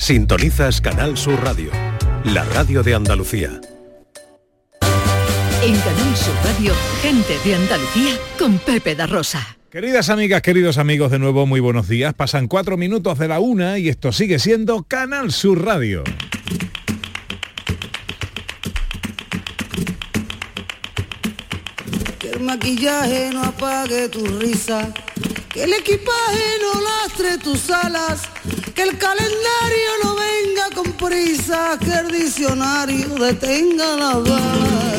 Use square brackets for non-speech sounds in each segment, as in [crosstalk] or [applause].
Sintonizas Canal Sur Radio, la radio de Andalucía. En Canal Sur Radio, gente de Andalucía con Pepe da Rosa. Queridas amigas, queridos amigos, de nuevo muy buenos días. Pasan cuatro minutos de la una y esto sigue siendo Canal Sur Radio. Que el maquillaje no apague tu risa, que el equipaje no lastre tus alas, que el calendario no venga con prisa, que el diccionario detenga la bala.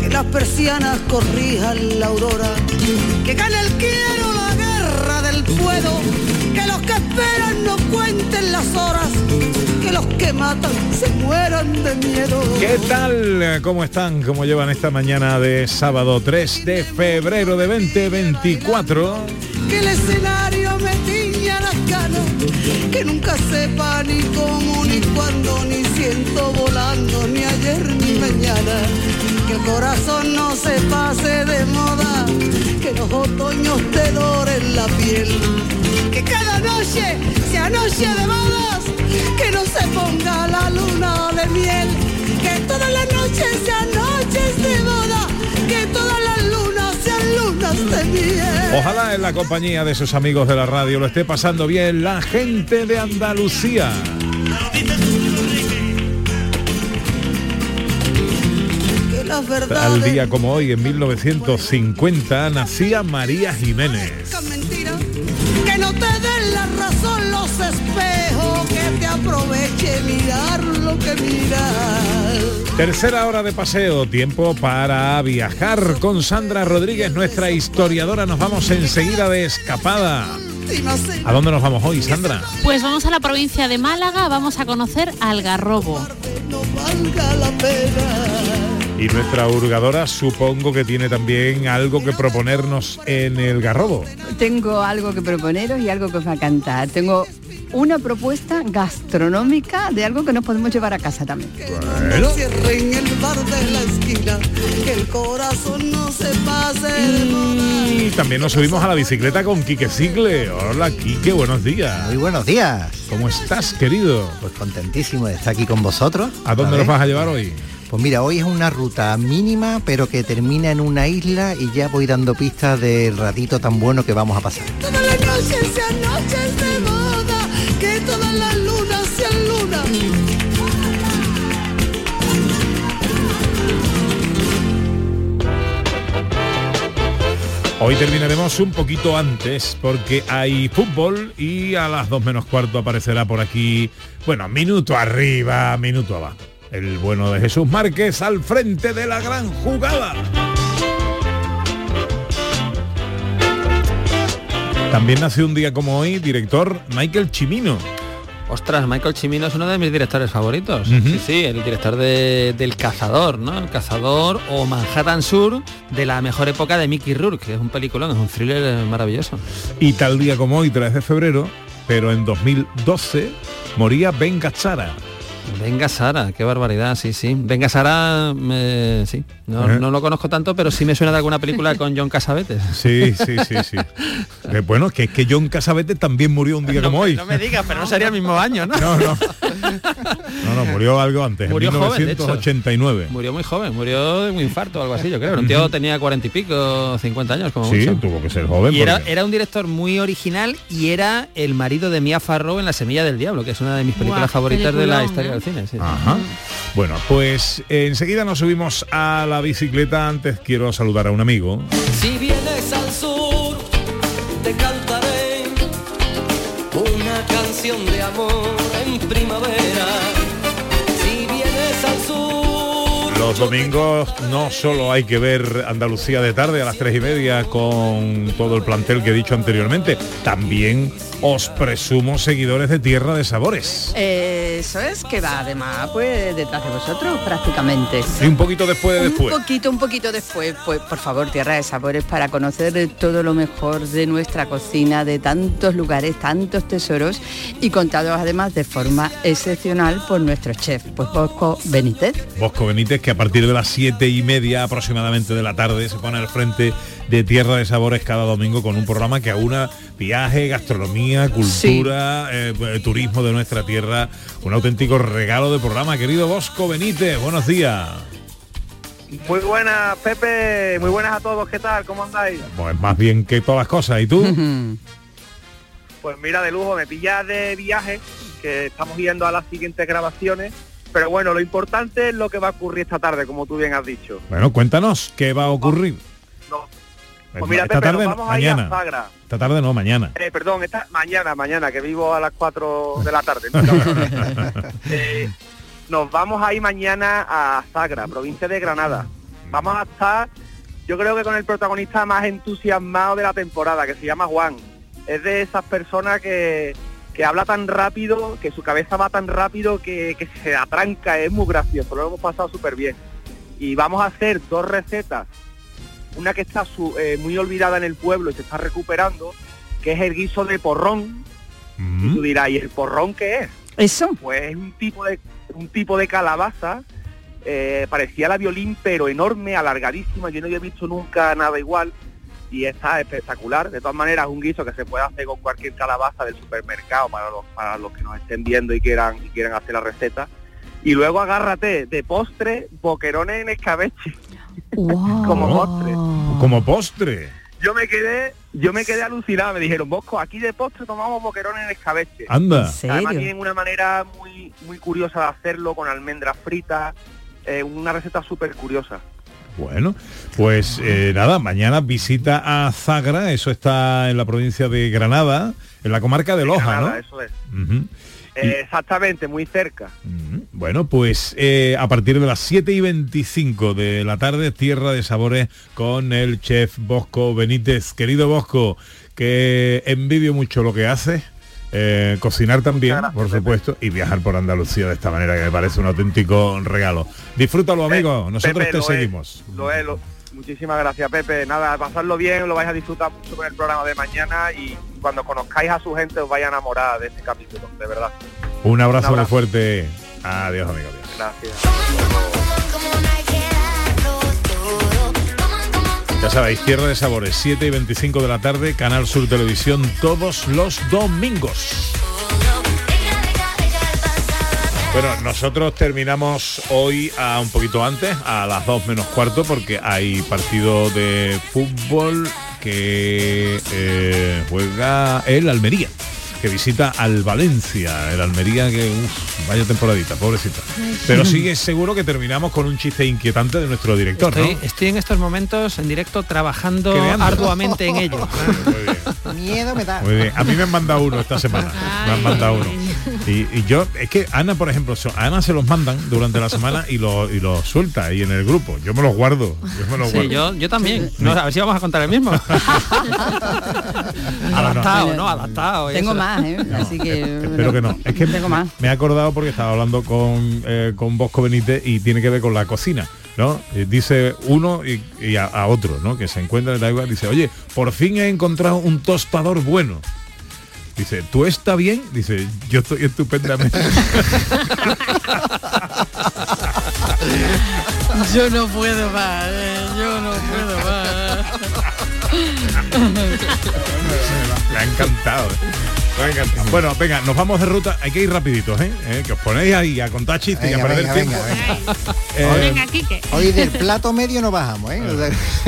Que las persianas corrijan la aurora, que gane el quiero la guerra del puedo, que los que esperan no cuenten las horas, que los que matan se mueran de miedo. ¿Qué tal? ¿Cómo están? ¿Cómo llevan esta mañana de sábado 3 de febrero de 2024? Que el escenario me tiña las canas, que nunca sepa ni cómo, ni cuándo, ni siento volando, ni ayer ni mañana, que el corazón no se pase de moda, que los otoños te doren la piel, que cada noche sea noche de bodas, que no se ponga la luna de miel, que todas las noches sean Ojalá en la compañía de sus amigos de la radio lo esté pasando bien la gente de Andalucía. Al día como hoy, en 1950, nacía María Jiménez. que no te den la razón los espejos, que te aproveche mirar lo que miras. Tercera hora de paseo, tiempo para viajar con Sandra Rodríguez, nuestra historiadora. Nos vamos enseguida de escapada. ¿A dónde nos vamos hoy, Sandra? Pues vamos a la provincia de Málaga, vamos a conocer Algarrobo. Y nuestra hurgadora supongo que tiene también algo que proponernos en el Garrobo. Tengo algo que proponeros y algo que os va a cantar. Tengo una propuesta gastronómica de algo que nos podemos llevar a casa también. Bueno. Cierren el bar de la esquina, que el corazón no se pase de moda. Y también nos subimos a la bicicleta con Quique Sigle. Hola Quique, buenos días. Muy buenos días. ¿Cómo estás, querido? Pues contentísimo de estar aquí con vosotros. ¿A dónde nos vas a llevar hoy? Pues mira, hoy es una ruta mínima, pero que termina en una isla y ya voy dando pistas del ratito tan bueno que vamos a pasar. Todas las noches sean noches de moda, que todas las lunas sean lunas. Hoy terminaremos un poquito antes porque hay fútbol y a las dos menos cuarto aparecerá por aquí, bueno, minuto arriba, minuto abajo. El bueno de Jesús Márquez al frente de la gran jugada. También nació un día como hoy, director Michael Chimino. Ostras, Michael Cimino es uno de mis directores favoritos. Ujú. Sí, sí, el director de- del Cazador, ¿no? El Cazador o Manhattan Sur de la mejor época de Mickey Rourke, que es un peliculón, es un thriller maravilloso. Y tal día como hoy, 3 de febrero, pero en 2012, moría Ben Gazzara. Venga Sara, qué barbaridad, sí, sí. Venga Sara, me- sí. No, Ajá. no lo conozco tanto, pero sí me suena de alguna película con John Casavetes. [laughs] Sí, sí, sí, sí. Eh, bueno, que es que John Casabete también murió un día como hoy. No me digas, pero no sería el mismo año, ¿no? No, no. No, no, murió algo antes, Murió en joven, de hecho. 1989. Murió muy joven, murió de un infarto o algo así, yo creo. Un tío tenía cuarenta y pico, 50 años, como Sí, mucho. tuvo que ser joven. Y era, porque- era un director muy original y era el marido de Mia Farrow en La Semilla del Diablo, que es una de mis películas favoritas de la historia ¿eh? del cine. sí. Ajá. Bueno, pues eh, enseguida nos subimos a la bicicleta. Antes quiero saludar a un amigo. Si vienes al sur, te cantaré una canción de amor en primavera. Los domingos no solo hay que ver Andalucía de tarde a las tres y media con todo el plantel que he dicho anteriormente, también os presumo seguidores de Tierra de Sabores. Eso es que va además pues detrás de vosotros prácticamente. Y un poquito después de Un después. poquito, un poquito después, pues por favor, Tierra de Sabores, para conocer todo lo mejor de nuestra cocina, de tantos lugares, tantos tesoros y contados además de forma excepcional por nuestro chef, pues Bosco Benítez. Bosco Benítez, que a partir de las siete y media aproximadamente de la tarde se pone al frente de Tierra de Sabores cada domingo con un programa que aúna viaje, gastronomía, cultura, eh, eh, turismo de nuestra tierra. Un auténtico regalo de programa. Querido Bosco Benítez, buenos días. Muy buenas, Pepe. Muy buenas a todos. ¿Qué tal? ¿Cómo andáis? Pues más bien que todas las cosas. ¿Y tú? [laughs] Pues mira, de lujo, me pillas de viaje, que estamos yendo a las siguientes grabaciones. Pero bueno, lo importante es lo que va a ocurrir esta tarde, como tú bien has dicho. Bueno, cuéntanos qué va a ocurrir. No. Pues mira, esta tarde, vamos a ir mañana. a Sagra. Esta tarde no, mañana. Eh, perdón, esta mañana, mañana, que vivo a las 4 de la tarde. [laughs] Eh, nos vamos a ir mañana a Sagra, provincia de Granada. Vamos a estar, yo creo que con el protagonista más entusiasmado de la temporada, que se llama Juan. Es de esas personas que, que habla tan rápido, que su cabeza va tan rápido que, que se atranca, es muy gracioso, lo hemos pasado súper bien. Y vamos a hacer dos recetas una que está su- eh, muy olvidada en el pueblo y se está recuperando, que es el guiso de porrón. Y tú dirás, ¿y el porrón qué es? Eso. Pues es un tipo de, un tipo de calabaza, eh, parecía la violín, pero enorme, alargadísima. Yo no había visto nunca nada igual y está espectacular. De todas maneras, un guiso que se puede hacer con cualquier calabaza del supermercado para los, para los que nos estén viendo y quieran, y quieran hacer la receta. Y luego agárrate de postre, boquerones en escabeche. [laughs] Como postre. Como postre. Yo me quedé, yo me quedé alucinado, me dijeron, Bosco, aquí de postre tomamos boquerones en escabeche. Anda. ¿En Además tienen una manera muy, muy curiosa de hacerlo, con almendras fritas, eh, una receta súper curiosa. Bueno, pues eh, nada, mañana visita a Zagra, eso está en la provincia de Granada, en la comarca de Loja, Granada, ¿no? eso es. Eh, exactamente, muy cerca. Bueno, pues eh, a partir de las 7 y 25 de la tarde, Tierra de Sabores con el chef Bosco Benítez. Querido Bosco, que envidio mucho lo que haces. Eh, cocinar también, por supuesto, y viajar por Andalucía de esta manera, que me parece un auténtico regalo. Disfrútalo, amigo. Nosotros Pepe, te lo es, seguimos. lo es, lo- muchísimas gracias, Pepe. Nada, pasarlo bien, lo vais a disfrutar mucho con el programa de mañana y cuando conozcáis a su gente os vais a enamorar de este capítulo, de verdad. Un abrazo, Un muy fuerte. Adiós, amigo. Adiós. Gracias. Ya sabéis, Tierra de Sabores, 7 y 25 de la tarde, Canal Sur Televisión, todos los domingos. Bueno, nosotros terminamos hoy a un poquito antes, a las 2 menos cuarto, porque hay partido de fútbol que eh, juega el Almería, que visita al Valencia, el Almería que, uf, vaya temporadita, pobrecita. Pero sigue seguro que terminamos con un chiste inquietante de nuestro director, ¿no? Estoy, estoy en estos momentos en directo trabajando Creando. arduamente en ello. Miedo me da. Muy bien. A mí me han mandado uno esta semana. Me han mandado uno. [laughs] Y, y yo, es que Ana, por ejemplo, so- Ana se los mandan durante la semana y los y los suelta ahí en el grupo. Yo me los guardo. Yo me los Sí, guardo. yo, yo también. No, a ver si vamos a contar el mismo. [laughs] Adaptado, ¿no? Adaptado. Tengo eso. más, ¿eh? [laughs] Así que... Espero que no. Es que Tengo más. me he acordado porque estaba hablando con, eh, con Bosco Benítez y tiene que ver con la cocina. ¿no? Eh, dice uno y, y a, a otro, ¿no? Que se encuentra, da igual, dice, oye, por fin he encontrado un tostador bueno. Dice, ¿tú está bien? Dice, yo estoy estupendamente. Yo no puedo más, eh, yo no puedo más. Me ha encantado. Bueno, venga, nos vamos de ruta. Hay que ir rapiditos, ¿eh? ¿Eh? Que os ponéis ahí a contar chistes y a Venga, perder venga, tiempo. venga, [laughs] Eh, Venga, Quique. Hoy del plato medio no bajamos, ¿eh?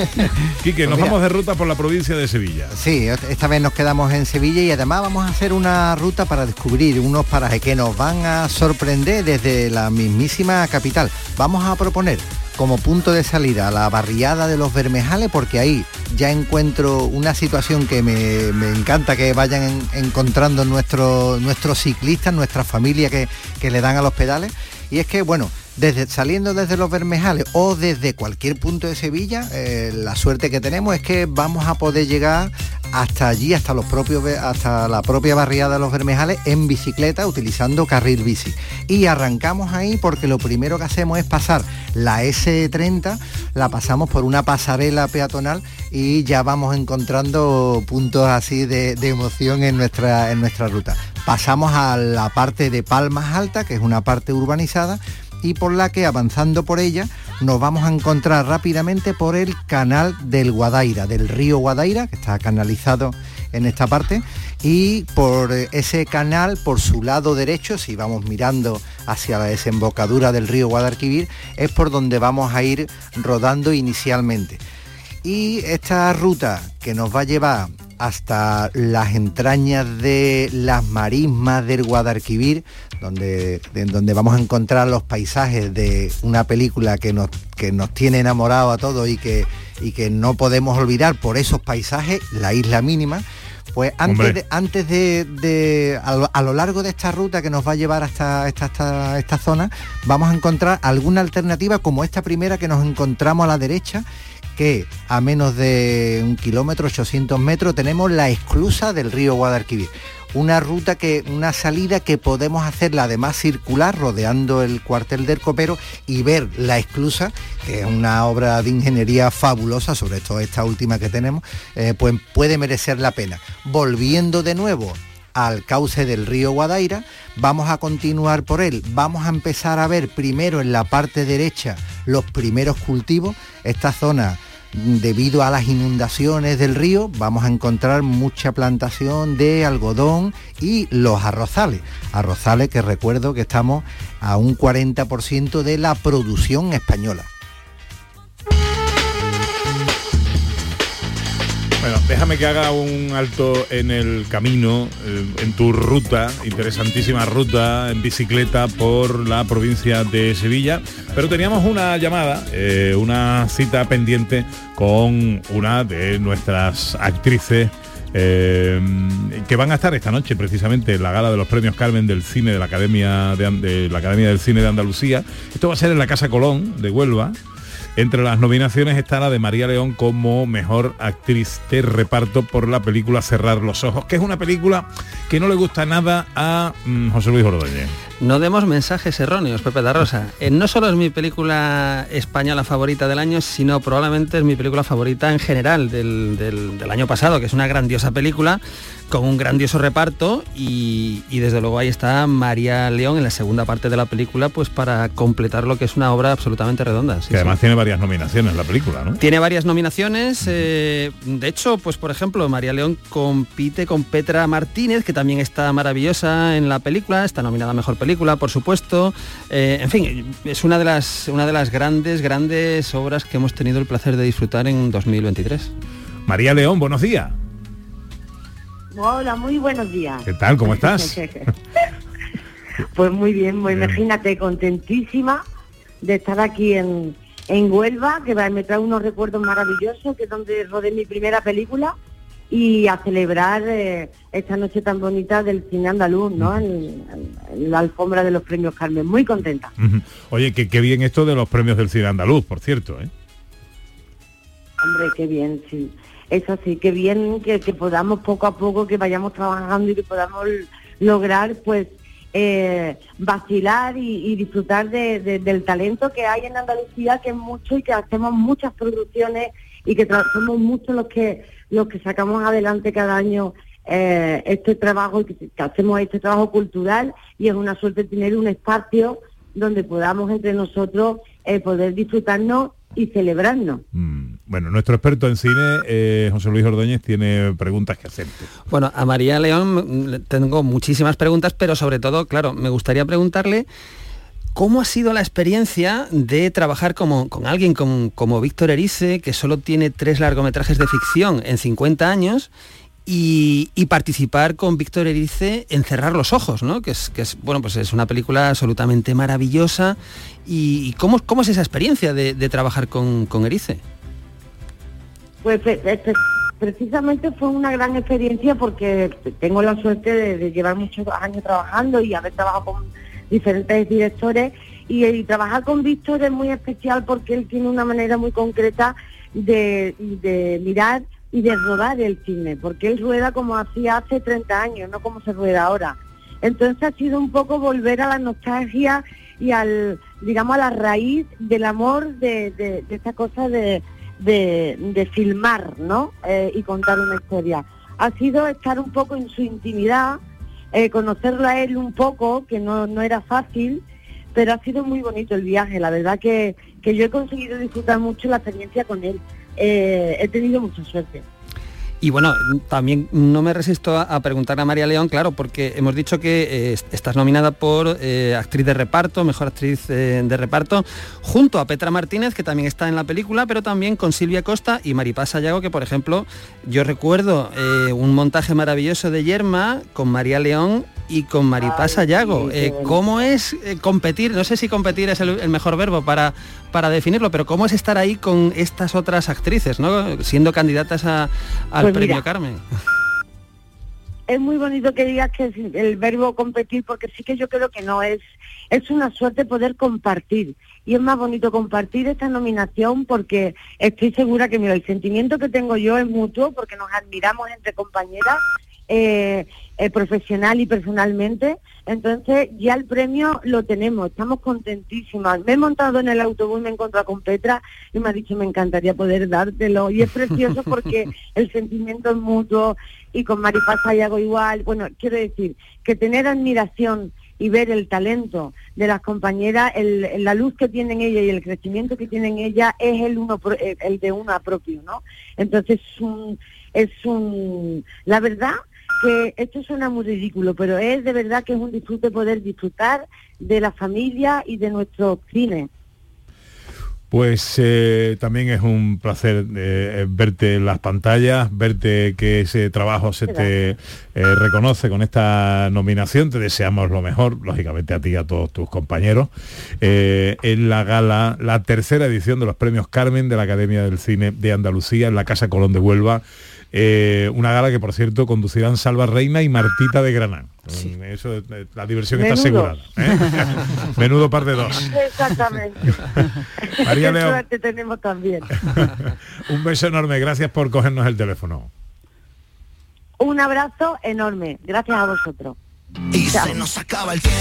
Sea- [laughs] Quique, nos Pues mira. vamos de ruta por la provincia de Sevilla. Sí, esta vez nos quedamos en Sevilla y además vamos a hacer una ruta para descubrir unos parajes que nos van a sorprender desde la mismísima capital. Vamos a proponer como punto de salida la barriada de los Bermejales porque ahí ya encuentro una situación que me, me encanta que vayan en- encontrando nuestros nuestros ciclistas, nuestra familia que, que le dan a los pedales. Y es que, bueno, desde, saliendo desde los Bermejales o desde cualquier punto de Sevilla, eh, la suerte que tenemos es que vamos a poder llegar hasta allí, hasta los propios, hasta la propia barriada de los Bermejales en bicicleta utilizando carril bici. Y arrancamos ahí porque lo primero que hacemos es pasar la S30, la pasamos por una pasarela peatonal y ya vamos encontrando puntos así de, de emoción en nuestra, en nuestra ruta. Pasamos a la parte de Palmas Alta, que es una parte urbanizada, y por la que avanzando por ella nos vamos a encontrar rápidamente por el canal del Guadaira, del río Guadaira, que está canalizado en esta parte, y por ese canal, por su lado derecho, si vamos mirando hacia la desembocadura del río Guadalquivir, es por donde vamos a ir rodando inicialmente. Y esta ruta que nos va a llevar hasta las entrañas de las marismas del Guadalquivir, donde, donde vamos a encontrar los paisajes de una película que nos, que nos tiene enamorados a todos y que, y que no podemos olvidar por esos paisajes, la isla mínima. Pues antes de, antes de, a, lo, largo de esta ruta que nos va a llevar hasta esta, esta zona, vamos a encontrar alguna alternativa como esta primera que nos encontramos a la derecha, que a menos de un kilómetro, 800 metros, tenemos la esclusa del río Guadalquivir. Una ruta que, una salida que podemos hacerla además circular, rodeando el cuartel del copero y ver la esclusa, que es una obra de ingeniería fabulosa, sobre todo esta última que tenemos, eh, pues puede merecer la pena. Volviendo de nuevo al cauce del río Guadaira, vamos a continuar por él, vamos a empezar a ver primero en la parte derecha los primeros cultivos, esta zona debido a las inundaciones del río vamos a encontrar mucha plantación de algodón y los arrozales. Arrozales que recuerdo que estamos a un 40% de la producción española. Bueno, déjame que haga un alto en el camino, eh, en tu ruta, interesantísima ruta en bicicleta por la provincia de Sevilla. Pero teníamos una llamada, eh, una cita pendiente con una de nuestras actrices eh, que van a estar esta noche precisamente en la gala de los premios Carmen del cine de la Academia de la Academia del Cine de Andalucía. Esto va a ser en la Casa Colón de Huelva. Entre las nominaciones está la de María León como mejor actriz de reparto por la película Cerrar los Ojos, que es una película que no le gusta nada a mm, José Luis Ordóñez. No demos mensajes erróneos, Pepe da Rosa. Eh, no solo es mi película española favorita del año, sino probablemente es mi película favorita en general del, del año pasado, que es una grandiosa película con un grandioso reparto y, desde luego ahí está María León en la segunda parte de la película pues para completar lo que es una obra absolutamente redonda. que además tiene varias nominaciones la película, ¿no? Tiene varias nominaciones, eh, de hecho pues por ejemplo María León compite con Petra Martínez que también está maravillosa en la película, está nominada a Mejor Película por supuesto, eh, en fin, es una de, las, una de las grandes, grandes obras que hemos tenido el placer de disfrutar en 2023. María León, buenos días. Hola, muy buenos días. ¿Qué tal? ¿Cómo estás? [laughs] pues muy bien, muy imagínate, contentísima de estar aquí en, en Huelva, que me trae unos recuerdos maravillosos, que es donde rodé mi primera película, y a celebrar eh, esta noche tan bonita del cine andaluz, ¿no? En, la alfombra de los premios Carmen. Muy contenta. Oye, qué bien esto de los premios del cine andaluz, por cierto, ¿eh? Hombre, qué bien, sí eso sí, que bien que, podamos poco a poco, que vayamos trabajando y que podamos lograr pues eh, vacilar y, disfrutar del talento que hay en Andalucía, que es mucho y que hacemos muchas producciones y que somos muchos los que los que sacamos adelante cada año eh, este trabajo y que, hacemos este trabajo cultural y es una suerte tener un espacio donde podamos entre nosotros eh, poder disfrutarnos y celebrarnos. Mm. Bueno, nuestro experto en cine, eh, José Luis Ordóñez, tiene preguntas que hacerte. Bueno, a María León tengo muchísimas preguntas, pero sobre todo, claro, me gustaría preguntarle ¿Cómo ha sido la experiencia de trabajar como, con alguien como, como Víctor Erice, que solo tiene tres largometrajes de ficción en 50 años y, participar con Víctor Erice en Cerrar los Ojos, ¿no? que, es, que es, bueno, pues es una película absolutamente maravillosa. ¿Y, cómo, cómo, es esa experiencia de, trabajar con, con, Erice? Pues precisamente fue una gran experiencia porque tengo la suerte de, llevar muchos años trabajando y haber trabajado con diferentes directores y, trabajar con Víctor es muy especial porque él tiene una manera muy concreta de mirar y de rodar el cine, porque él rueda como hacía hace 30 años, no como se rueda ahora. Entonces ha sido un poco volver a la nostalgia y al, digamos, a la raíz del amor de, de, esta cosa de, de, filmar, ¿no? Eh, y contar una historia. Ha sido estar un poco en su intimidad, eh, conocerlo a él un poco, que no, no era fácil, pero ha sido muy bonito el viaje, la verdad que, que yo he conseguido disfrutar mucho la experiencia con él, Eh, he tenido mucha suerte. Y bueno, también no me resisto a, preguntar a María León, claro, porque hemos dicho que eh, est- estás nominada por eh, actriz de reparto, mejor actriz de reparto, junto a Petra Martínez, que también está en la película, pero también con Silvia Costa y Maripaz Sayago, que por ejemplo, yo recuerdo un montaje maravilloso de Yerma con María León y con Maripaz sí, qué Eh. ¿Cómo es eh, competir? No sé si competir es el, el mejor verbo para, para definirlo, pero ¿cómo es estar ahí con estas otras actrices, ¿no? siendo candidatas a- al Pues premio mira, Carmen? [laughs] es muy bonito que digas que es el verbo competir porque sí que yo creo que no es es una suerte poder compartir y es más bonito compartir esta nominación porque estoy segura que mira el sentimiento que tengo yo es mutuo porque nos admiramos entre compañeras eh, eh, profesional y personalmente entonces ya el premio lo tenemos estamos contentísimas me he montado en el autobús me he encontrado con Petra y me ha dicho me encantaría poder dártelo y es precioso porque [laughs] el sentimiento es mutuo y con Maripaz Sayago igual. Bueno, quiero decir que tener admiración y ver el talento de las compañeras, el, la luz que tienen ella y el crecimiento que tienen ella es el uno el de una propio, ¿no? Entonces es un, es un la verdad que esto suena muy ridículo, pero es de verdad que es un disfrute poder disfrutar de la familia y de nuestro cine. Pues eh, también es un placer eh, verte en las pantallas, verte que ese trabajo se te eh, reconoce con esta nominación. Te deseamos lo mejor, lógicamente a ti y a todos tus compañeros. eh, en la gala, la tercera edición de los premios Carmen de la Academia del Cine de Andalucía en la Casa Colón de Huelva. Eh, una gala que por cierto conducirán Salva Reina y Martita de Granán. Mm, Eso, eh, la diversión está Menudo. asegurada. ¿eh? [laughs] Menudo par de dos. Exactamente. [laughs] María León. suerte tenemos también. [laughs] Un beso enorme, gracias por cogernos el teléfono. Un abrazo enorme. Gracias a vosotros. Y Chao. se nos acaba el tiempo.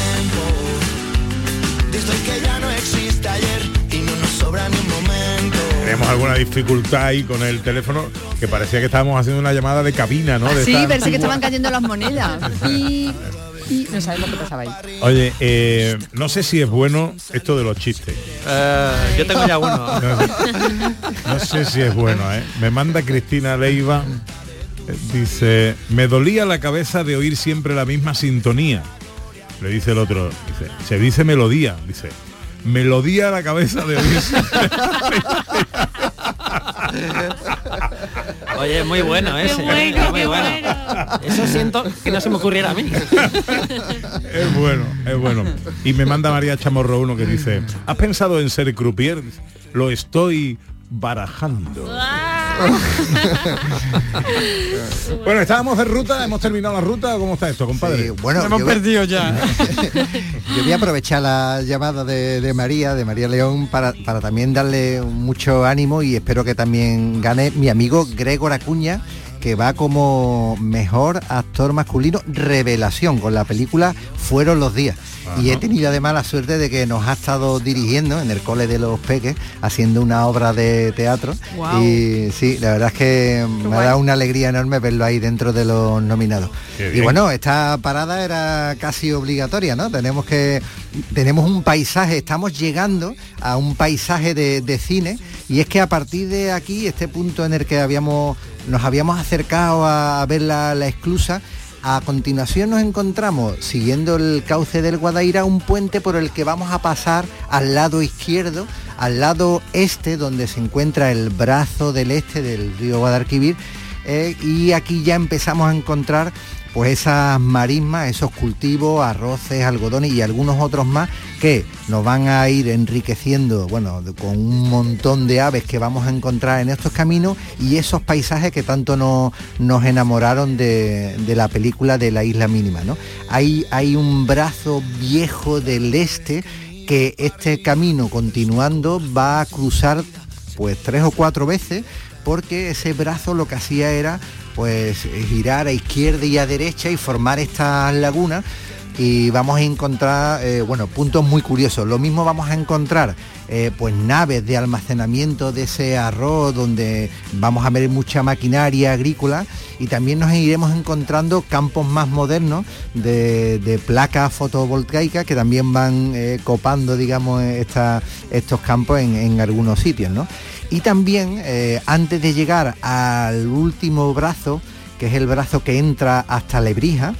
Desde que ya no existe ayer y no nos sobra ni un momento. Tenemos alguna dificultad ahí con el teléfono, que parecía que estábamos haciendo una llamada de cabina, ¿no? De Sí, pero sí que antigua. estaban cayendo las monedas. [laughs] Y, y no sabemos qué pasaba ahí. Oye, eh, no sé si es bueno esto de los chistes. yo tengo ya uno. [laughs] No, no sé si es bueno, ¿eh? Me manda Cristina Leiva, eh, dice, me dolía la cabeza de oír siempre la misma sintonía. Le dice el otro, dice, se dice melodía, dice, melodía a la cabeza de siempre Oye, muy bueno ese. bueno, muy qué bueno. Eso siento que no se me ocurriera a mí. Es bueno, es bueno. Y me manda María Chamorro uno que dice, ¿has pensado en ser croupier? Lo estoy barajando. [laughs] bueno, estábamos de ruta, hemos terminado la ruta. ¿Cómo está esto, compadre? Sí, bueno, hemos yo- perdido ya. [laughs] Yo voy a aprovechar la llamada de, de María, de María León, para, para también darle mucho ánimo y espero que también gane mi amigo Gregor Acuña, que va como mejor actor masculino revelación con la película Fueron los días. Y he tenido además la suerte de que nos ha estado dirigiendo en el cole de los peques, haciendo una obra de teatro. Y sí, la verdad es que me ha guay. dado una alegría enorme verlo ahí dentro de los nominados. Y bueno, esta parada era casi obligatoria, ¿no? Tenemos que tenemos un paisaje, estamos llegando a un paisaje de, de cine y es que a partir de aquí, este punto en el que habíamos nos habíamos acercado a ver la, esclusa, a continuación nos encontramos, siguiendo el cauce del Guadaira, un puente por el que vamos a pasar al lado izquierdo, al lado este, donde se encuentra el brazo del este del río Guadalquivir, eh, y aquí ya empezamos a encontrar pues esas marismas, esos cultivos, arroces, algodones y algunos otros más que nos van a ir enriqueciendo, bueno, con un montón de aves que vamos a encontrar en estos caminos y esos paisajes que tanto no- nos enamoraron de, de la película de la isla mínima, ¿no? Hay, hay un brazo viejo del este que este camino continuando va a cruzar pues tres o cuatro veces porque ese brazo lo que hacía era pues girar a izquierda y a derecha y formar estas lagunas y vamos a encontrar, eh, bueno, puntos muy curiosos. Lo mismo vamos a encontrar eh, pues naves de almacenamiento de ese arroz donde vamos a ver mucha maquinaria agrícola y también nos iremos encontrando campos más modernos de, placas fotovoltaicas que también van eh, copando digamos estos campos en, en algunos sitios ¿no? Y también eh, antes de llegar al último brazo que es el brazo que entra hasta Lebrija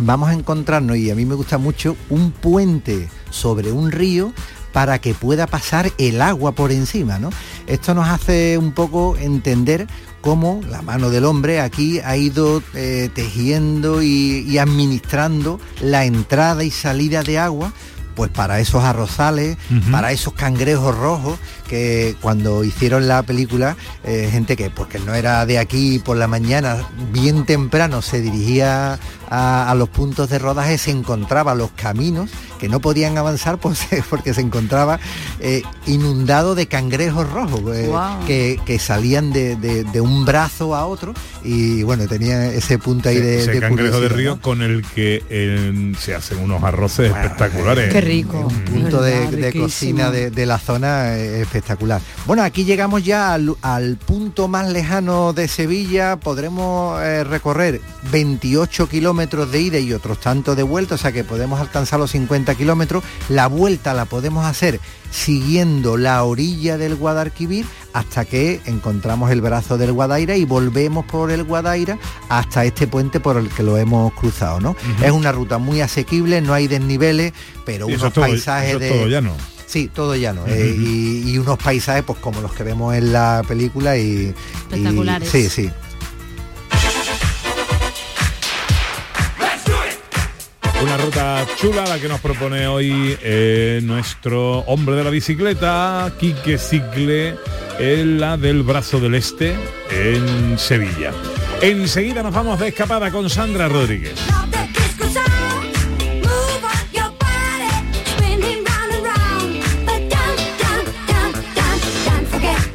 vamos a encontrarnos, y a mí me gusta mucho, un puente sobre un río para que pueda pasar el agua por encima, ¿no? Esto nos hace un poco entender cómo la mano del hombre aquí ha ido eh, tejiendo y, y administrando la entrada y salida de agua pues para esos arrozales, para esos cangrejos rojos que cuando hicieron la película, eh, gente que porque no era de aquí por la mañana, bien temprano se dirigía a, a los puntos de rodaje, se encontraba los caminos que no podían avanzar pues, [laughs] porque se encontraba eh, inundado de cangrejos rojos eh, que, que salían de, de- de un brazo a otro y bueno, tenía ese punto ahí de, ese de cangrejo de río ¿no? con el que eh, se hacen unos arroces espectaculares. Qué rico. punto de, Verdad, de riquísimo. cocina de, de la zona eh, espectacular. Bueno, aquí llegamos ya al, al punto más lejano de Sevilla, podremos eh, recorrer 28 kilómetros de ida y otros tantos de vuelta, o sea que podemos alcanzar los 50 kilómetros. La vuelta la podemos hacer siguiendo la orilla del Guadalquivir hasta que encontramos el brazo del Guadaira y volvemos por el Guadaira hasta este puente por el que lo hemos cruzado, ¿no? Es una ruta muy asequible, no hay desniveles, pero Y eso unos es todo- paisajes eso es de todo llano. Sí, todo llano. eh, y, y unos paisajes pues como los que vemos en la película y... y- Espectaculares. sí, sí. Una ruta chula la que nos propone hoy eh, nuestro hombre de la bicicleta, Quique Cicle, en la del Brazo del Este, en Sevilla. Enseguida nos vamos de escapada con Sandra Rodríguez.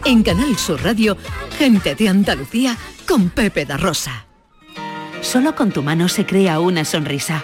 En Canal Sur Radio, gente de Andalucía con Pepe da Rosa. Solo con tu mano se crea una sonrisa.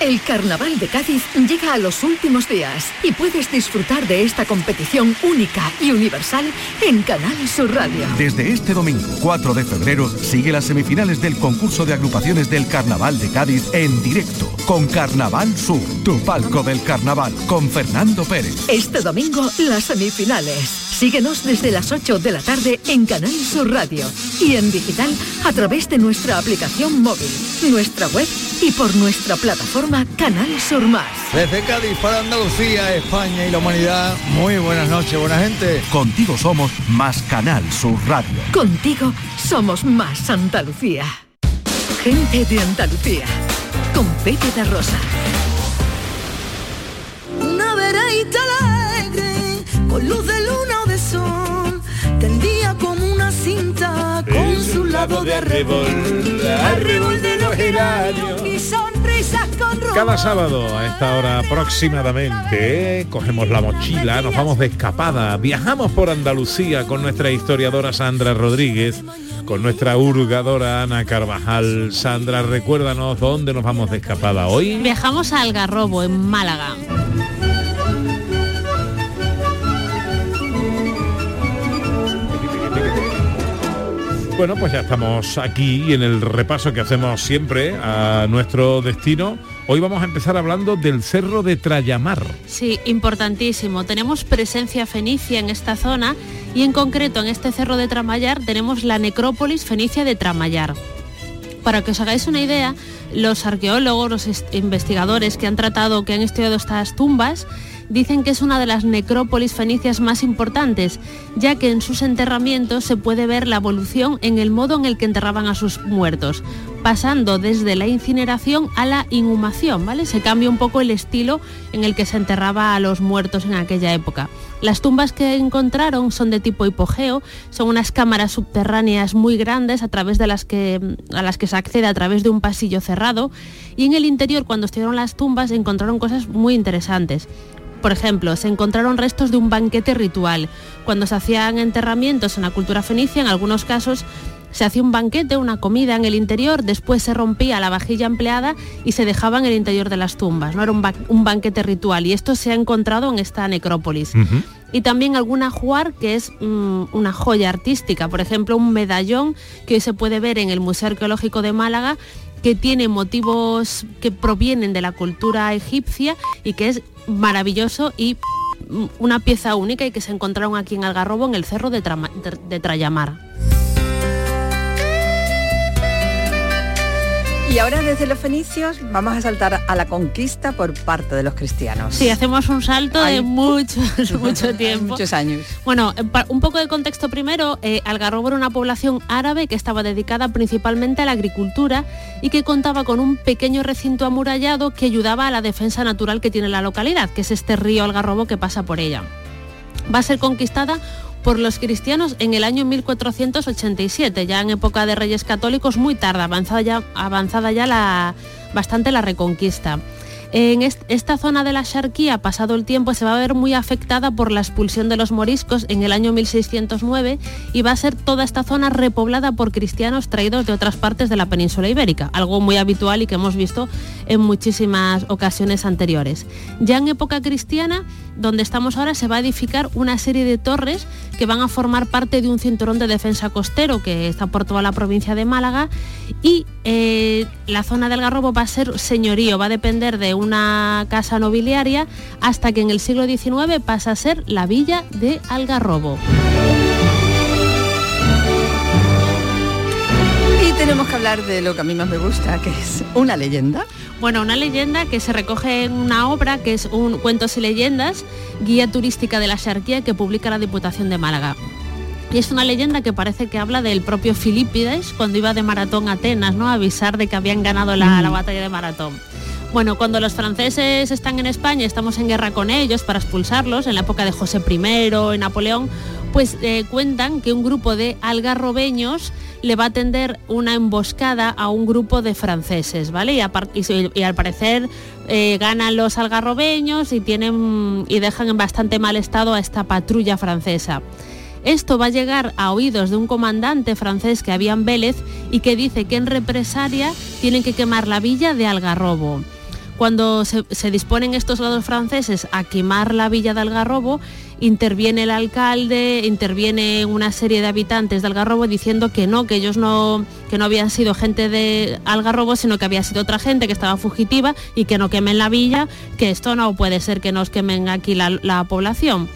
El Carnaval de Cádiz llega a los últimos días y puedes disfrutar de esta competición única y universal en Canal Sur Radio. Desde este domingo 4 de febrero sigue las semifinales del concurso de agrupaciones del Carnaval de Cádiz en directo con Carnaval Sur, tu palco del carnaval, con Fernando Pérez. Este domingo las semifinales. Síguenos desde las 8 de la tarde en Canal Sur Radio y en digital a través de nuestra aplicación móvil, nuestra web y por nuestra plataforma Canal Sur Más. Desde Cádiz para Andalucía, España y la humanidad, muy buenas noches, buena gente. Contigo somos más Canal Sur Radio. Contigo somos más Andalucía. Gente de Andalucía con Pepe de Rosa. Una alegre, con luz de tendía como una cinta con su lado de arrebol, arrebol de los geranios y sonrisas con rumor. Cada sábado a esta hora aproximadamente cogemos la mochila, nos vamos de escapada, viajamos por Andalucía con nuestra historiadora Sandra Rodríguez, con nuestra hurgadora Ana Carvajal. Sandra, recuérdanos dónde nos vamos de escapada hoy. Viajamos a Algarrobo, en Málaga. Bueno, pues ya estamos aquí en el repaso que hacemos siempre a nuestro destino. Hoy vamos a empezar hablando del Cerro de Trayamar. Sí, importantísimo. Tenemos presencia fenicia en esta zona y en concreto en este cerro de Tramayar tenemos la necrópolis fenicia de Tramayar. Para que os hagáis una idea, los arqueólogos, los est- investigadores que han tratado, que han estudiado estas tumbas, dicen que es una de las necrópolis fenicias más importantes, ya que en sus enterramientos se puede ver la evolución en el modo en el que enterraban a sus muertos, pasando desde la incineración a la inhumación, ¿vale? Se cambia un poco el estilo en el que se enterraba a los muertos en aquella época. Las tumbas que encontraron son de tipo hipogeo, son unas cámaras subterráneas muy grandes a través de las que a las que se accede a través de un pasillo cerrado y en el interior cuando estudiaron las tumbas encontraron cosas muy interesantes. Por ejemplo, se encontraron restos de un banquete ritual. Cuando se hacían enterramientos en la cultura fenicia, en algunos casos se hacía un banquete, una comida en el interior, después se rompía la vajilla empleada y se dejaba en el interior de las tumbas. No era un, ba- un banquete ritual y esto se ha encontrado en esta necrópolis. Y también algún ajuar que es mm, una joya artística, por ejemplo, un medallón que hoy se puede ver en el Museo Arqueológico de Málaga que tiene motivos que provienen de la cultura egipcia y que es maravilloso y una pieza única y que se encontraron aquí en Algarrobo en el cerro de, Trayamar. Y ahora desde los fenicios vamos a saltar a la conquista por parte de los cristianos. Sí, hacemos un salto de [laughs] mucho, mucho tiempo. Muchos años. Bueno, eh, un poco de contexto primero. eh, Algarrobo era una población árabe que estaba dedicada principalmente a la agricultura y que contaba con un pequeño recinto amurallado que ayudaba a la defensa natural que tiene la localidad, que es este río Algarrobo que pasa por ella. Va a ser conquistada por los cristianos en el año 1487, ya en época de reyes católicos, muy tarde, avanzada ya, avanzada ya la, bastante la reconquista. En est- esta zona de la Sharquía, pasado el tiempo, se va a ver muy afectada por la expulsión de los moriscos en el año 1609 y va a ser toda esta zona repoblada por cristianos traídos de otras partes de la península ibérica, algo muy habitual y que hemos visto en muchísimas ocasiones anteriores. Ya en época cristiana, donde estamos ahora, se va a edificar una serie de torres que van a formar parte de un cinturón de defensa costero que está por toda la provincia de Málaga y eh, la zona del Garrobo va a ser señorío, va a depender de una casa nobiliaria hasta que en el siglo XIX pasa a ser la villa de Algarrobo. Tenemos que hablar de lo que a mí más me gusta, que es una leyenda. Bueno, una leyenda que se recoge en una obra que es un Cuentos y Leyendas, guía turística de la Xarquía que publica la Diputación de Málaga. Y es una leyenda que parece que habla del propio Filipides cuando iba de maratón a Atenas, ¿no? A avisar de que habían ganado la, la batalla de maratón. Bueno, cuando los franceses están en España, estamos en guerra con ellos para expulsarlos, en la época de José I, en Napoleón, pues eh, cuentan que un grupo de algarrobeños le va a tender una emboscada a un grupo de franceses, ¿vale? Y, al parecer eh, ganan los algarrobeños y tienen y dejan en bastante mal estado a esta patrulla francesa. Esto va a llegar a oídos de un comandante francés que había en Vélez y que dice que en represalia tienen que quemar la villa de Algarrobo. Cuando se, se disponen estos lados franceses a quemar la villa de Algarrobo, interviene el alcalde, interviene una serie de habitantes de Algarrobo diciendo que no, que ellos no, que no habían sido gente de Algarrobo, sino que había sido otra gente que estaba fugitiva y que no quemen la villa, que esto no puede ser que nos quemen aquí la, la población.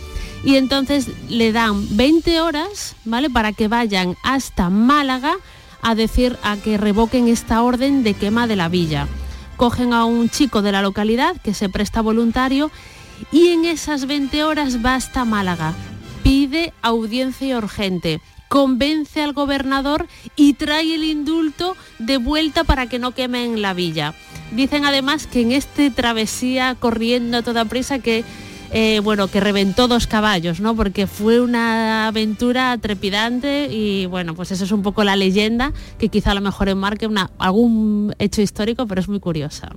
Y entonces le dan 20 horas, ¿vale? Para que vayan hasta Málaga a decir a que revoquen esta orden de quema de la villa cogen a un chico de la localidad que se presta voluntario y en esas 20 horas va hasta Málaga. Pide audiencia urgente, convence al gobernador y trae el indulto de vuelta para que no quemen la villa. Dicen además que en este travesía corriendo a toda prisa que eh, bueno, que reventó dos caballos, ¿no? Porque fue una aventura trepidante y bueno, pues eso es un poco la leyenda que quizá a lo mejor enmarque algún hecho histórico, pero es muy curiosa.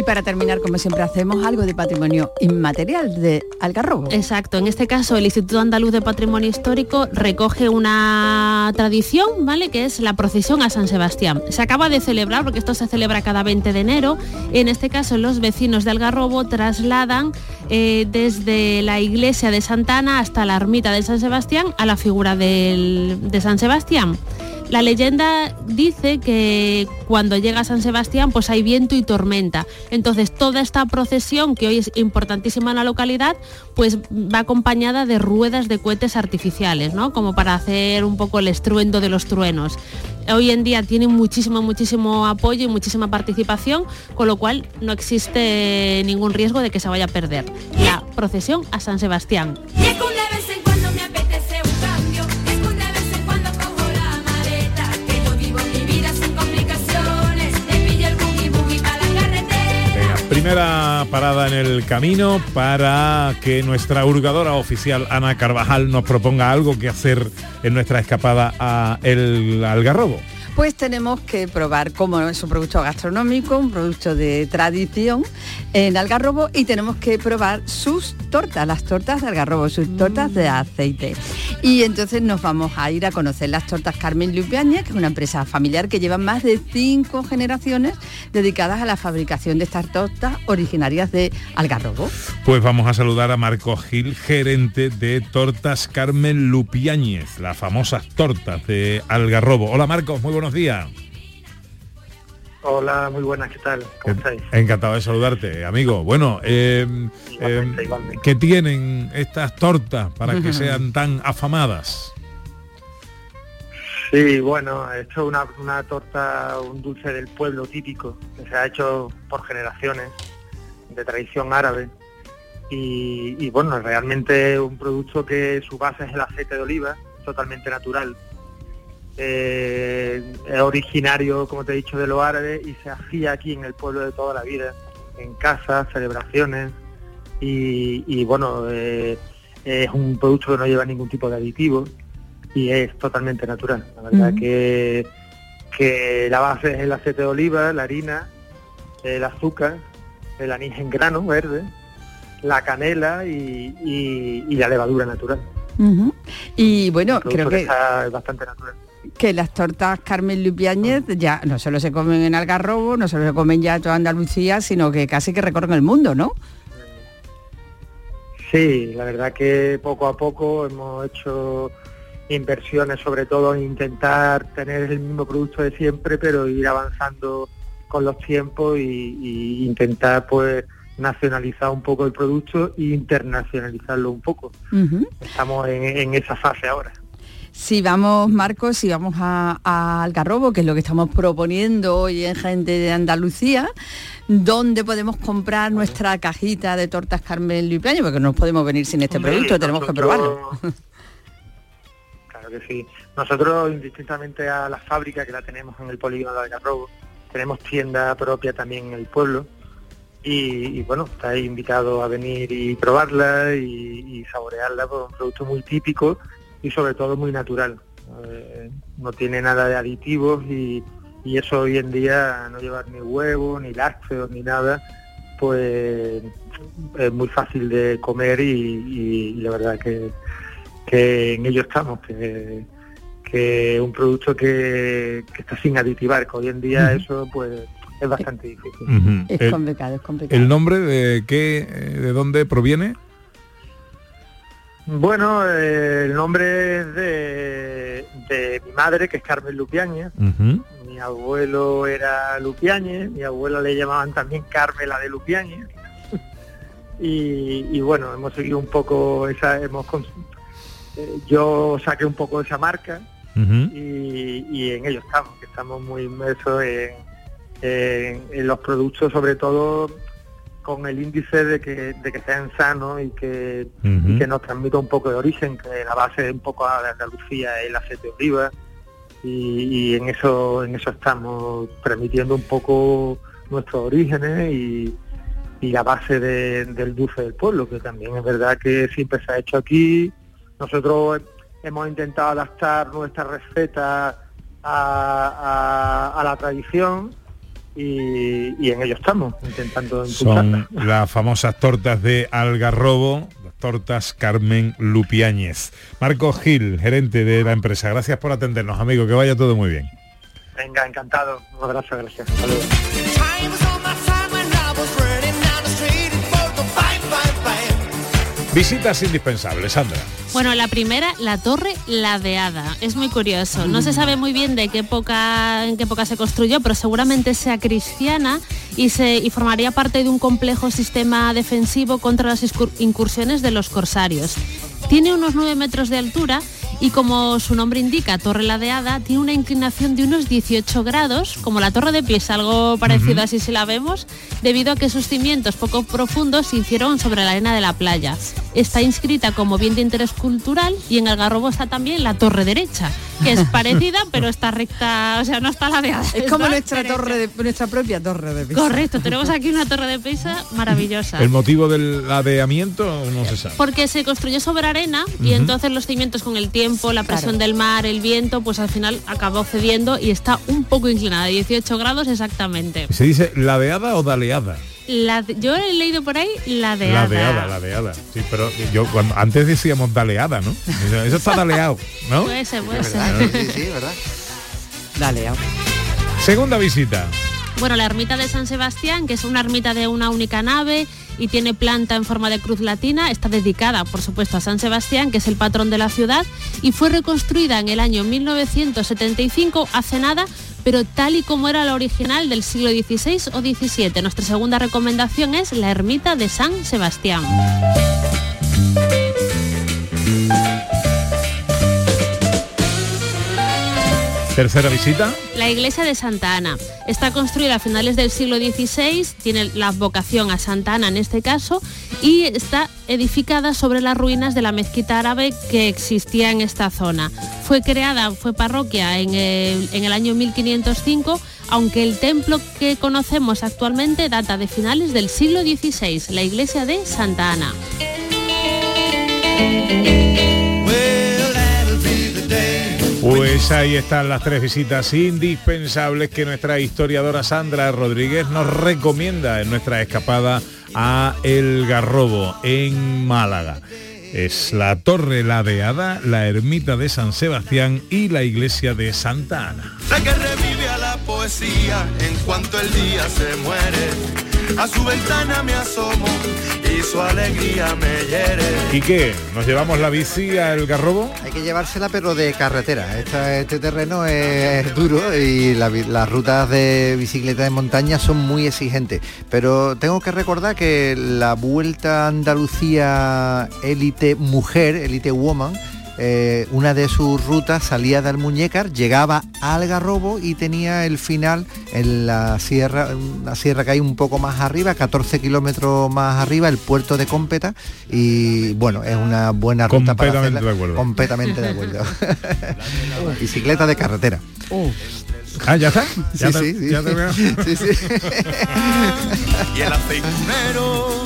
Y para terminar, como siempre hacemos, algo de patrimonio inmaterial de Algarrobo. Exacto, en este caso el Instituto Andaluz de Patrimonio Histórico recoge una tradición, ¿vale? Que es la procesión a San Sebastián. Se acaba de celebrar, porque esto se celebra cada 20 de enero. En este caso los vecinos de Algarrobo trasladan eh, desde la iglesia de Santana hasta la ermita de San Sebastián a la figura de San Sebastián. La leyenda dice que cuando llega a San Sebastián pues hay viento y tormenta. Entonces toda esta procesión, que hoy es importantísima en la localidad, pues va acompañada de ruedas de cohetes artificiales, ¿no? Como para hacer un poco el estruendo de los truenos. Hoy en día tiene muchísimo, muchísimo apoyo y muchísima participación, con lo cual no existe ningún riesgo de que se vaya a perder. La procesión a San Sebastián. Primera parada en el camino para que nuestra hurgadora oficial Ana Carvajal nos proponga algo que hacer en nuestra escapada a el Algarrobo pues tenemos que probar cómo es un producto gastronómico, un producto de tradición en Algarrobo y tenemos que probar sus tortas, las tortas de Algarrobo, sus tortas de aceite. Y entonces nos vamos a ir a conocer las tortas Carmen Lupiaña, que es una empresa familiar que lleva más de cinco generaciones dedicadas a la fabricación de estas tortas originarias de Algarrobo. Pues vamos a saludar a Marco Gil, gerente de Tortas Carmen Lupiáñez, las famosas tortas de Algarrobo. Hola Marcos, muy buenos días. Hola, muy buenas, ¿qué tal? ¿Cómo estáis? Encantado de saludarte, amigo. Bueno, eh, eh, ¿qué tienen estas tortas para que sean tan afamadas? Sí, bueno, esto es una, una torta, un dulce del pueblo típico, que se ha hecho por generaciones, de tradición árabe. Y, y bueno, realmente un producto que su base es el aceite de oliva, totalmente natural, eh, es originario, como te he dicho, de los árabes y se hacía aquí en el pueblo de toda la vida, en casas, celebraciones y, bueno, eh, es un producto que no lleva ningún tipo de aditivo y es totalmente natural. La verdad que, que la base es el aceite de oliva, la harina, el azúcar, el anís en grano verde, la canela y, la levadura natural. Y bueno, creo que... es bastante natural que las tortas Carmen Lupiáñez ya no solo se comen en Algarrobo, no solo se comen ya toda Andalucía, sino que casi que recorren el mundo, ¿no? Sí, la verdad que poco a poco hemos hecho inversiones, sobre todo en intentar tener el mismo producto de siempre, pero ir avanzando con los tiempos y, intentar pues nacionalizar un poco el producto e internacionalizarlo un poco. Estamos en esa fase ahora. Si vamos, Marcos, si vamos a, Algarrobo, que es lo que estamos proponiendo hoy en Gente de Andalucía, ¿dónde podemos comprar nuestra cajita de tortas Carmen Luipeño? Porque no podemos venir sin este producto, tenemos que probarlo. [laughs] Claro que sí. Nosotros, indistintamente a la fábrica que la tenemos en el polígono de Algarrobo, tenemos tienda propia también en el pueblo. Y, bueno, estáis invitado a venir y probarla y, saborearla, por un producto muy típico y sobre todo muy natural. Eh, no tiene nada de aditivos y, eso hoy en día, no llevar ni huevos, ni lácteos, ni nada, pues es muy fácil de comer y, la verdad que, en ello estamos, que, que un producto que, está sin aditivar, que hoy en día eso pues es bastante difícil. Es complicado, es complicado. ¿El nombre de qué, de dónde proviene? Bueno, eh, el nombre es de, mi madre, que es Carmen Lupiáñez. Mi abuelo era Lupiáñez, mi abuela le llamaban también Carmela de Lupiáñez. [laughs] y, bueno, hemos seguido un poco esa, hemos eh, yo saqué un poco esa marca y, en ello estamos, que estamos muy inmersos en los productos, sobre todo con el índice de que, de que sean sanos y que, que nos transmita un poco de origen, que la base de un poco de Andalucía es el aceite de oliva y, en eso en eso estamos transmitiendo un poco nuestros orígenes y, la base del dulce del pueblo, que también es verdad que siempre se ha hecho aquí. Nosotros hemos intentado adaptar nuestra receta a, a la tradición y, en ello estamos, intentando Son las famosas tortas de Algarrobo, las tortas Carmen Lupiáñez. Marco Gil, gerente de la empresa, gracias por atendernos, amigo, que vaya todo muy bien. Venga, encantado. Un abrazo, gracias. Visitas indispensables, Sandra. Bueno, la primera, la torre ladeada. Es muy curioso. No se sabe muy bien de qué época, en qué época se construyó, pero seguramente sea cristiana y, se, y formaría parte de un complejo sistema defensivo contra las incursiones de los corsarios. Tiene unos 9 metros de altura y como su nombre indica, torre ladeada, tiene una inclinación de unos 18 grados, como la torre de Pisa, algo parecido Ujú. así si la vemos, debido a que sus cimientos poco profundos se hicieron sobre la arena de la playa. Está inscrita como bien de interés cultural y en Algarrobo está también la torre derecha, que es [laughs] parecida pero está recta, o sea, no está ladeada. Es como nuestra derecha. torre de, nuestra propia torre de Pisa. Correcto, tenemos aquí una torre de Pisa maravillosa. ¿El motivo del ladeamiento no se sabe? Porque se construyó sobre arena y entonces los cimientos con el tiempo, la presión del mar, el viento, pues al final acabó cediendo y está un poco inclinada, 18 grados exactamente. ¿Se dice ladeada o daleada? La de- yo he leído por ahí ladeada. Ladeada, ladeada. Sí, pero yo cuando antes decíamos daleada, ¿no? Eso está daleado, ¿no? Puede ser, puede ser. Sí, sí, ¿verdad? Dale, Segunda visita. Bueno, la ermita de San Sebastián, que es una ermita de una única nave y tiene planta en forma de cruz latina, está dedicada, por supuesto, a San Sebastián, que es el patrón de la ciudad, y fue reconstruida en el año 1975, hace nada, pero tal y como era la original del siglo XVI o XVII. Nuestra segunda recomendación es la ermita de San Sebastián. Tercera visita. La iglesia de Santa Ana está construida a finales del siglo XVI, tiene la vocación a Santa Ana en este caso, y está edificada sobre las ruinas de la mezquita árabe que existía en esta zona. Fue creada, fue parroquia en el, en el año 1505, aunque el templo que conocemos actualmente data de finales del siglo XVI, la iglesia de Santa Ana. Pues ahí están las tres visitas indispensables que nuestra historiadora Sandra Rodríguez nos recomienda en nuestra escapada a El Garrobo, en Málaga. Es la Torre Ladeada, la Ermita de San Sebastián y la Iglesia de Santa Ana. Sé que revive a la poesía en cuanto el día se muere. A su ventana me asomo y su alegría me hiere. ¿Y qué? ¿Nos llevamos la bici a El Garrobo? Hay que llevársela pero de carretera. Esta- este terreno es duro y la las rutas de bicicleta de montaña son muy exigentes. Pero tengo que recordar que la Vuelta a Andalucía Élite Mujer, Élite Woman, eh, una de sus rutas salía de Almuñécar, llegaba a Algarrobo y tenía el final en la sierra, una sierra que hay un poco más arriba, 14 kilómetros más arriba, el puerto de Cómpeta y bueno, es una buena ruta para Completamente hacerla. de acuerdo. Completamente de acuerdo. [laughs] Bicicleta de carretera. Ah, ¿ya está? Sí, ¿Ya te- sí, sí. ya te veo? Sí, sí. [laughs] Y el aceitunero,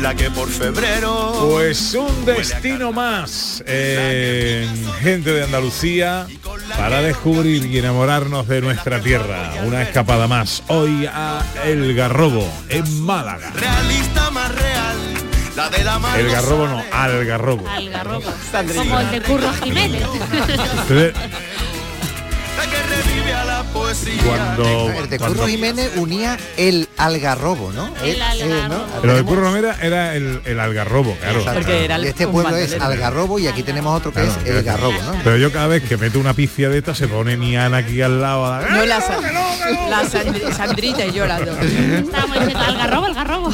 la que por febrero. Pues un destino más en gente de Andalucía para descubrir y enamorarnos de nuestra tierra. Una escapada más hoy a El Garrobo, en Málaga. Realista más real, la de la mano. El Garrobo no, al Garrobo. Algarrobo, como el de Curro Jiménez. Cuando, El de cuando- Curro Jiménez unía el algarrobo, ¿no? El Eh, algarrobo. ¿no? Pero de Curro Romera era el, el Algarrobo, claro. Exacto. claro. y este pueblo es Algarrobo y aquí tenemos otro que es el Garrobo, ¿no? Pero yo cada vez que meto una pifia de esta se pone mi Ana aquí al lado. a la- No la, Sa- la Sandri- Sandrita y yo las dos. Diciendo Algarrobo, Algarrobo.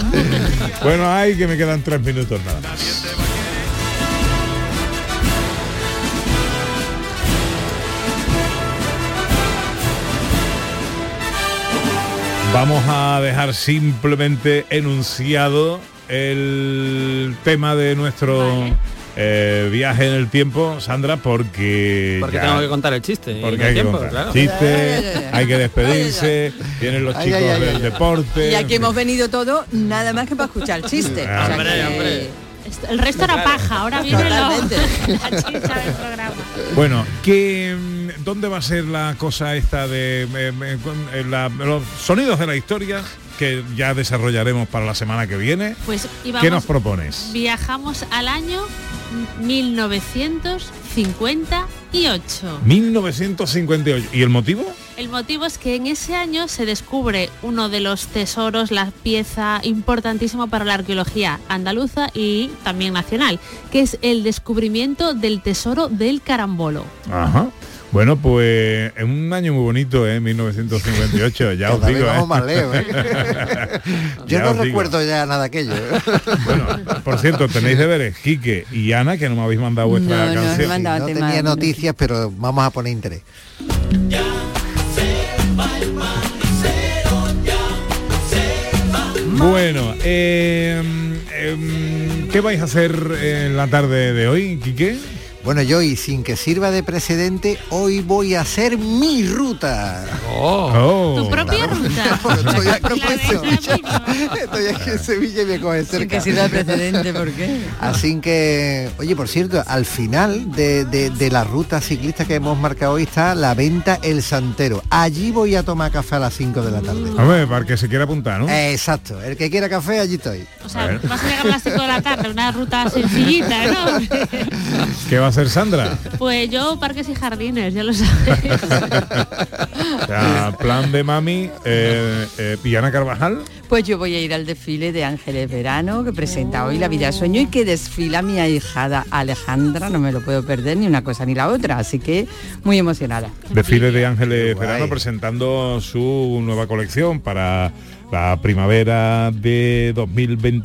Bueno, ay, que me quedan tres minutos nada más. Vamos a dejar simplemente enunciado el tema de nuestro eh, viaje en el tiempo, Sandra, porque... Porque ya- tengo que contar el chiste. Porque hay que tiempo, claro. chiste, hay que despedirse, vienen los chicos ay, ay, del ay. deporte. Y aquí hemos venido todos nada más que para escuchar hombre, que- hombre. El resto era paja, ahora viene lo- la chicha del programa. Bueno, ¿qué, mm, ¿dónde va a ser la cosa esta de eh, eh, con, eh, la- los sonidos de la historia que ya desarrollaremos para la semana que viene? Pues ¿Qué íbamos, nos propones? viajamos al año 1951. 1958. 1958. ¿Y el motivo? El motivo es que en ese año se descubre uno de los tesoros, la pieza importantísima para la arqueología andaluza y también nacional, que es el descubrimiento del tesoro del carambolo. Ajá. Bueno, pues es un año muy bonito, ¿eh? 1958, ya os digo. vamos ¿eh? más lejos, ¿eh? [laughs] [laughs] Yo Ya no digo. recuerdo ya nada aquello. [laughs] Bueno, por cierto, tenéis deberes, Quique y Ana, que no me habéis mandado vuestra No, no, canción. he mandado no tema. tenía noticias, pero vamos a poner interés. Bueno, eh, em, ¿qué vais a hacer en la tarde de hoy, Quique? Bueno, yo y sin que sirva de precedente, hoy voy a hacer mi ruta. Oh. Tu propia ruta. [laughs] Estoy aquí, estoy en Sevilla y me coge cerca. Sin que sirva de precedente, ¿por qué? Así que, oye, por cierto, al final de, de- de la ruta ciclista que hemos marcado hoy está la venta El Santero. Allí voy a tomar café a las 5 de la tarde. Hombre, para el que se quiera apuntar, ¿no? Eh, Exacto, el que quiera café, allí estoy. O sea, vas a llegar a las 5 de la tarde, una ruta sencillita, ¿no? ¿Qué va a hacer Sandra? Pues yo parques y jardines, ya lo sabes. [laughs] O sea, plan de mami, eh, eh, Piana Carvajal. Pues yo voy a ir al desfile de Ángeles Verano, que presenta hoy La Vida de Sueño y que desfila mi ahijada Alejandra, no me lo puedo perder ni una cosa ni la otra, así que muy emocionada. Desfile de Ángeles Guay. Verano presentando su nueva colección para la primavera de 2024.